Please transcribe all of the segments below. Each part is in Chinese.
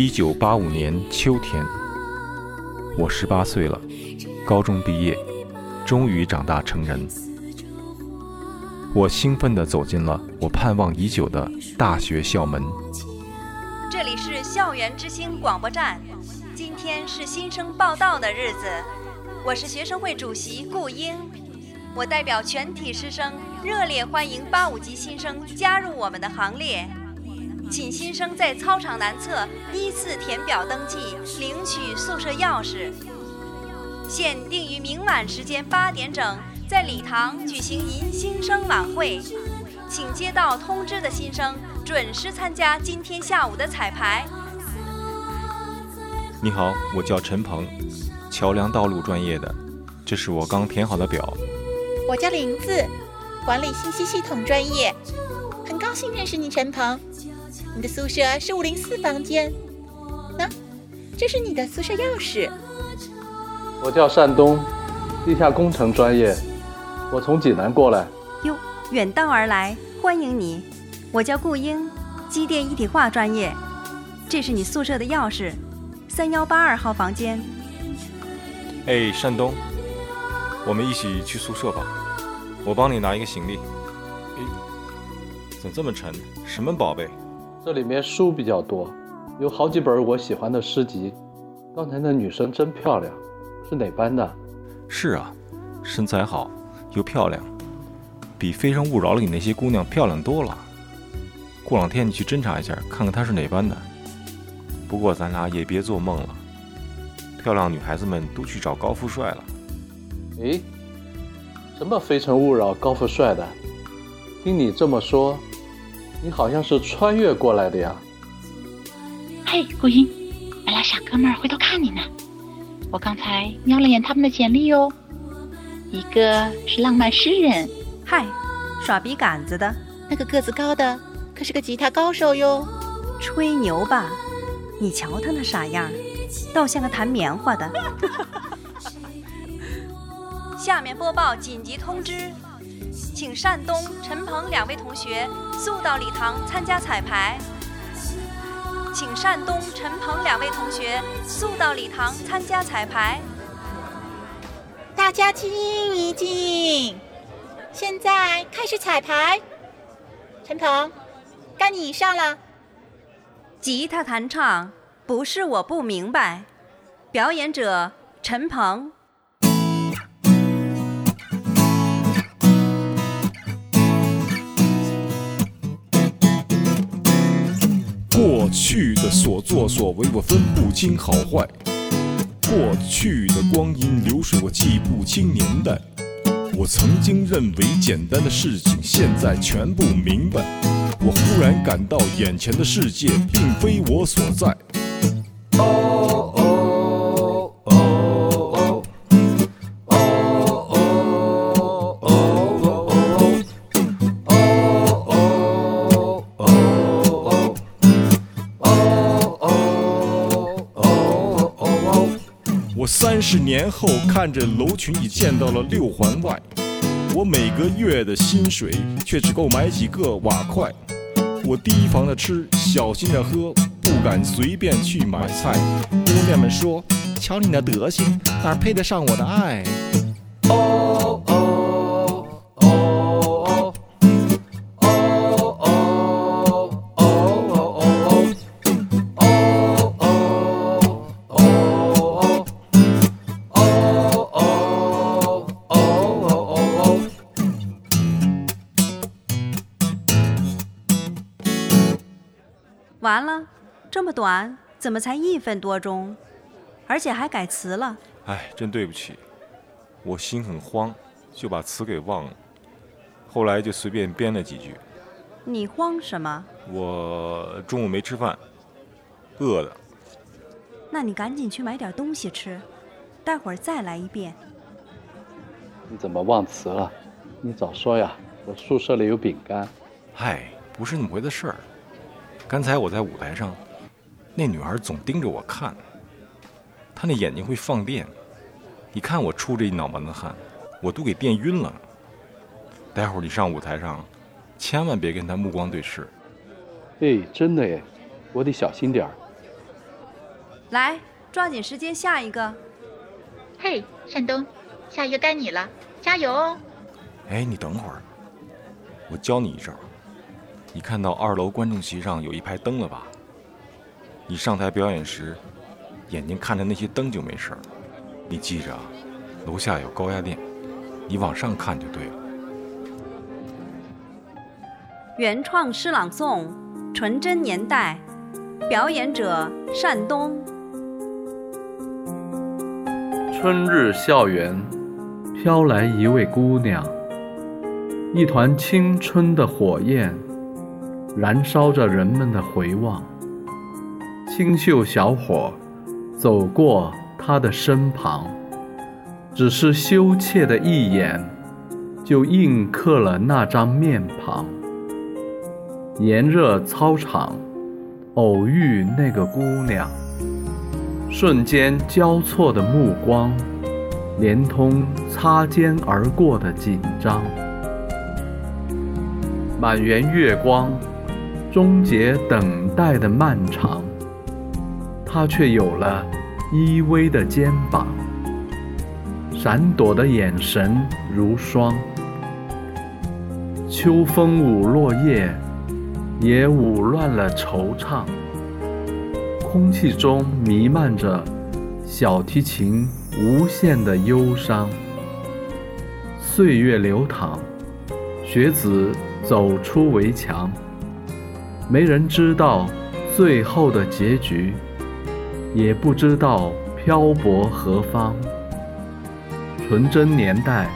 一九八五年秋天，我十八岁了，高中毕业，终于长大成人。我兴奋地走进了我盼望已久的大学校门。这里是校园之星广播站，今天是新生报到的日子，我是学生会主席顾英，我代表全体师生热烈欢迎八五级新生加入我们的行列。请新生在操场南侧依次填表登记，领取宿舍钥匙。现定于明晚时间八点整，在礼堂举行迎新生晚会，请接到通知的新生准时参加今天下午的彩排。你好，我叫陈鹏，桥梁道路专业的，这是我刚填好的表。我叫林子，管理信息系统专业，很高兴认识你，陈鹏。你的宿舍是五零四房间，那这是你的宿舍钥匙。我叫单东，地下工程专业，我从济南过来。哟，远道而来，欢迎你。我叫顾英，机电一体化专业，这是你宿舍的钥匙，三幺八二号房间。哎，单东，我们一起去宿舍吧，我帮你拿一个行李。哎，怎么这么沉？什么宝贝？这里面书比较多，有好几本我喜欢的诗集。刚才那女生真漂亮，是哪班的？是啊，身材好又漂亮，比《非诚勿扰》里那些姑娘漂亮多了。过两天你去侦查一下，看看她是哪班的。不过咱俩也别做梦了，漂亮女孩子们都去找高富帅了。诶，什么《非诚勿扰》高富帅的？听你这么说。你好像是穿越过来的呀！嘿，顾英，俺俩傻哥们儿回头看你呢。我刚才瞄了眼他们的简历哦，一个是浪漫诗人，嗨，耍笔杆子的；那个个子高的可是个吉他高手哟。吹牛吧，你瞧他那傻样，倒像个弹棉花的。下面播报紧急通知。请单东、陈鹏两位同学速到礼堂参加彩排。请单东、陈鹏两位同学速到礼堂参加彩排。大家静一静，现在开始彩排。陈鹏，该你上了。吉他弹唱不是我不明白。表演者陈鹏。去的所作所为，我分不清好坏；过去的光阴流水，我记不清年代。我曾经认为简单的事情，现在全不明白。我忽然感到眼前的世界并非我所在。三十年后，看着楼群已建到了六环外，我每个月的薪水却只够买几个瓦块。我提防着吃，小心着喝，不敢随便去买菜。姑娘们说：“瞧你那德行，哪配得上我的爱？”哦完了，这么短，怎么才一分多钟？而且还改词了。哎，真对不起，我心很慌，就把词给忘了。后来就随便编了几句。你慌什么？我中午没吃饭，饿的。那你赶紧去买点东西吃，待会儿再来一遍。你怎么忘词了？你早说呀！我宿舍里有饼干。嗨，不是那么回的事儿。刚才我在舞台上，那女孩总盯着我看，她那眼睛会放电，你看我出这一脑门子汗，我都给电晕了。待会儿你上舞台上，千万别跟她目光对视。哎，真的哎，我得小心点儿。来，抓紧时间下一个。嘿，山东，下一个该你了，加油哦！哎，你等会儿，我教你一招。你看到二楼观众席上有一排灯了吧？你上台表演时，眼睛看着那些灯就没事了。你记着啊，楼下有高压电，你往上看就对了。原创诗朗诵，《纯真年代》，表演者单东。春日校园，飘来一位姑娘，一团青春的火焰，燃烧着人们的回望。清秀小伙走过他的身旁，只是羞怯的一眼，就印刻了那张面庞。炎热操场，偶遇那个姑娘，瞬间交错的目光，连通擦肩而过的紧张。满园月光，终结等待的漫长。他却有了依偎的肩膀，闪躲的眼神如霜。秋风舞落叶，也舞乱了惆怅。空气中弥漫着小提琴无限的忧伤。岁月流淌，学子走出围墙，没人知道最后的结局。也不知道漂泊何方，纯真年代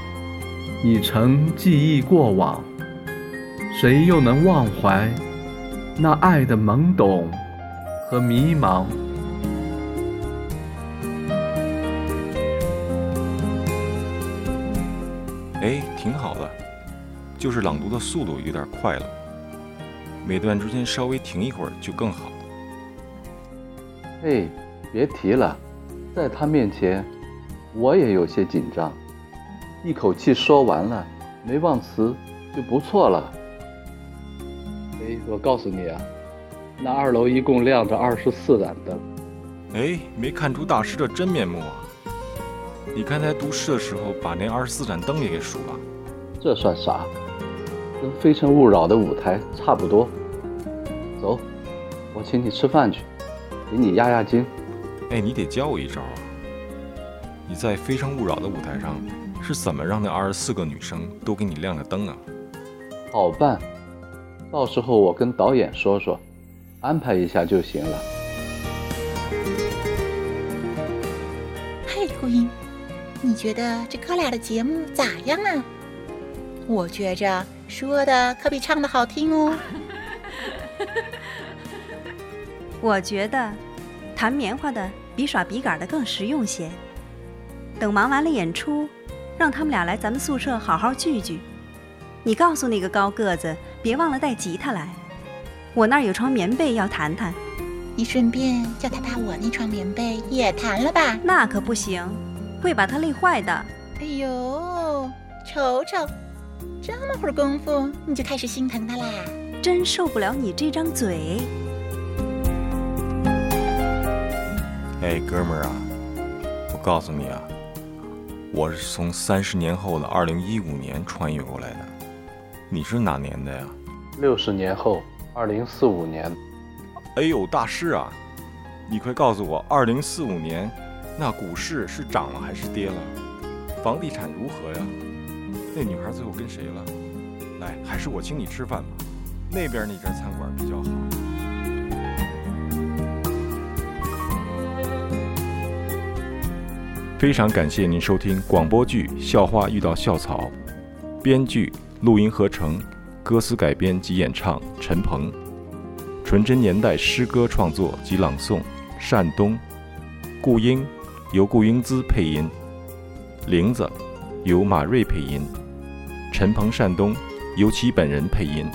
已成记忆过往，谁又能忘怀那爱的懵懂和迷茫？哎，挺好的，就是朗读的速度有点快了，每段之间稍微停一会儿就更好。嘿。别提了，在他面前，我也有些紧张。一口气说完了，没忘词就不错了。哎，我告诉你啊，那二楼一共亮着二十四盏灯。哎，没看出大师的真面目啊！你刚才读诗的时候，把那二十四盏灯也给数了？这算啥？跟《非诚勿扰》的舞台差不多。走，我请你吃饭去，给你压压惊。哎，你得教我一招啊！你在《非诚勿扰》的舞台上是怎么让那二十四个女生都给你亮了灯啊？好办，到时候我跟导演说说，安排一下就行了。嘿，顾英，你觉得这哥俩的节目咋样啊？我觉着说的可比唱的好听哦。我觉得弹棉花的。比耍笔杆的更实用些。等忙完了演出，让他们俩来咱们宿舍好好聚聚。你告诉那个高个子，别忘了带吉他来。我那儿有床棉被要弹弹。你顺便叫他把我那床棉被也弹了吧。那可不行，会把他累坏的。哎呦，瞅瞅，这么会儿功夫你就开始心疼他啦？真受不了你这张嘴。哎，哥们儿啊，我告诉你啊，我是从三十年后的二零一五年穿越过来的。你是哪年的呀？六十年后，二零四五年。哎呦，大师啊，你快告诉我，二零四五年那股市是涨了还是跌了？房地产如何呀？那女孩最后跟谁了？来，还是我请你吃饭吧，那边那家餐馆比较好。非常感谢您收听广播剧《校花遇到校草》，编剧、录音合成、歌词改编及演唱陈鹏，纯真年代诗歌创作及朗诵单东，顾英由顾英姿配音，玲子由马瑞配音，陈鹏、善东由其本人配音。